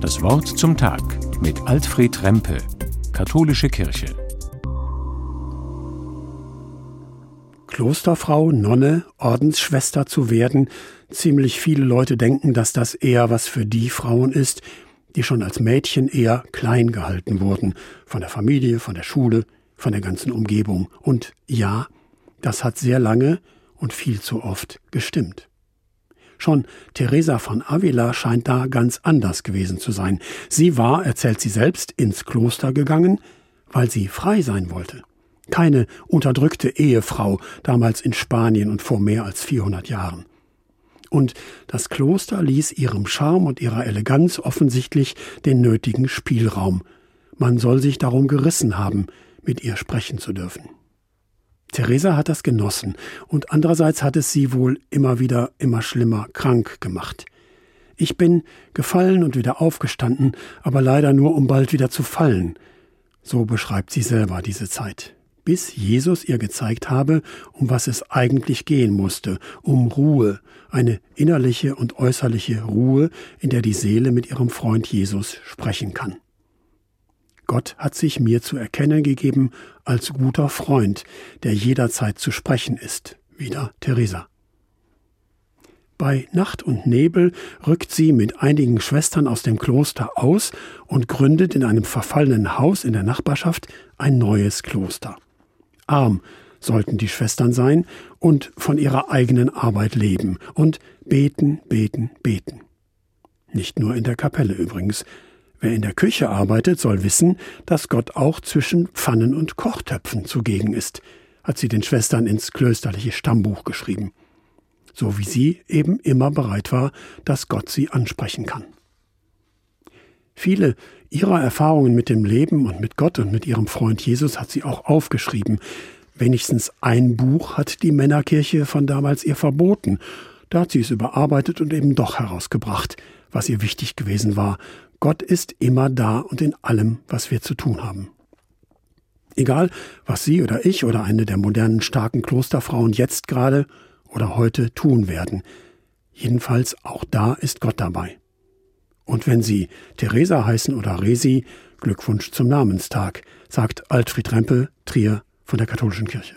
Das Wort zum Tag mit Alfred Rempe, Katholische Kirche. Klosterfrau, Nonne, Ordensschwester zu werden, ziemlich viele Leute denken, dass das eher was für die Frauen ist, die schon als Mädchen eher klein gehalten wurden, von der Familie, von der Schule, von der ganzen Umgebung. Und ja, das hat sehr lange und viel zu oft gestimmt. Schon Teresa von Avila scheint da ganz anders gewesen zu sein. Sie war, erzählt sie selbst, ins Kloster gegangen, weil sie frei sein wollte. Keine unterdrückte Ehefrau, damals in Spanien und vor mehr als 400 Jahren. Und das Kloster ließ ihrem Charme und ihrer Eleganz offensichtlich den nötigen Spielraum. Man soll sich darum gerissen haben, mit ihr sprechen zu dürfen. Theresa hat das genossen und andererseits hat es sie wohl immer wieder immer schlimmer krank gemacht. Ich bin gefallen und wieder aufgestanden, aber leider nur, um bald wieder zu fallen. So beschreibt sie selber diese Zeit. Bis Jesus ihr gezeigt habe, um was es eigentlich gehen musste, um Ruhe, eine innerliche und äußerliche Ruhe, in der die Seele mit ihrem Freund Jesus sprechen kann. Gott hat sich mir zu erkennen gegeben als guter Freund, der jederzeit zu sprechen ist. Wieder Theresa. Bei Nacht und Nebel rückt sie mit einigen Schwestern aus dem Kloster aus und gründet in einem verfallenen Haus in der Nachbarschaft ein neues Kloster. Arm sollten die Schwestern sein und von ihrer eigenen Arbeit leben und beten, beten, beten. Nicht nur in der Kapelle übrigens, Wer in der Küche arbeitet, soll wissen, dass Gott auch zwischen Pfannen und Kochtöpfen zugegen ist, hat sie den Schwestern ins klösterliche Stammbuch geschrieben. So wie sie eben immer bereit war, dass Gott sie ansprechen kann. Viele ihrer Erfahrungen mit dem Leben und mit Gott und mit ihrem Freund Jesus hat sie auch aufgeschrieben. Wenigstens ein Buch hat die Männerkirche von damals ihr verboten. Da hat sie es überarbeitet und eben doch herausgebracht, was ihr wichtig gewesen war, Gott ist immer da und in allem, was wir zu tun haben. Egal, was Sie oder ich oder eine der modernen starken Klosterfrauen jetzt gerade oder heute tun werden, jedenfalls auch da ist Gott dabei. Und wenn Sie Theresa heißen oder Resi, Glückwunsch zum Namenstag, sagt Altfried Rempel, Trier von der Katholischen Kirche.